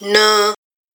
No.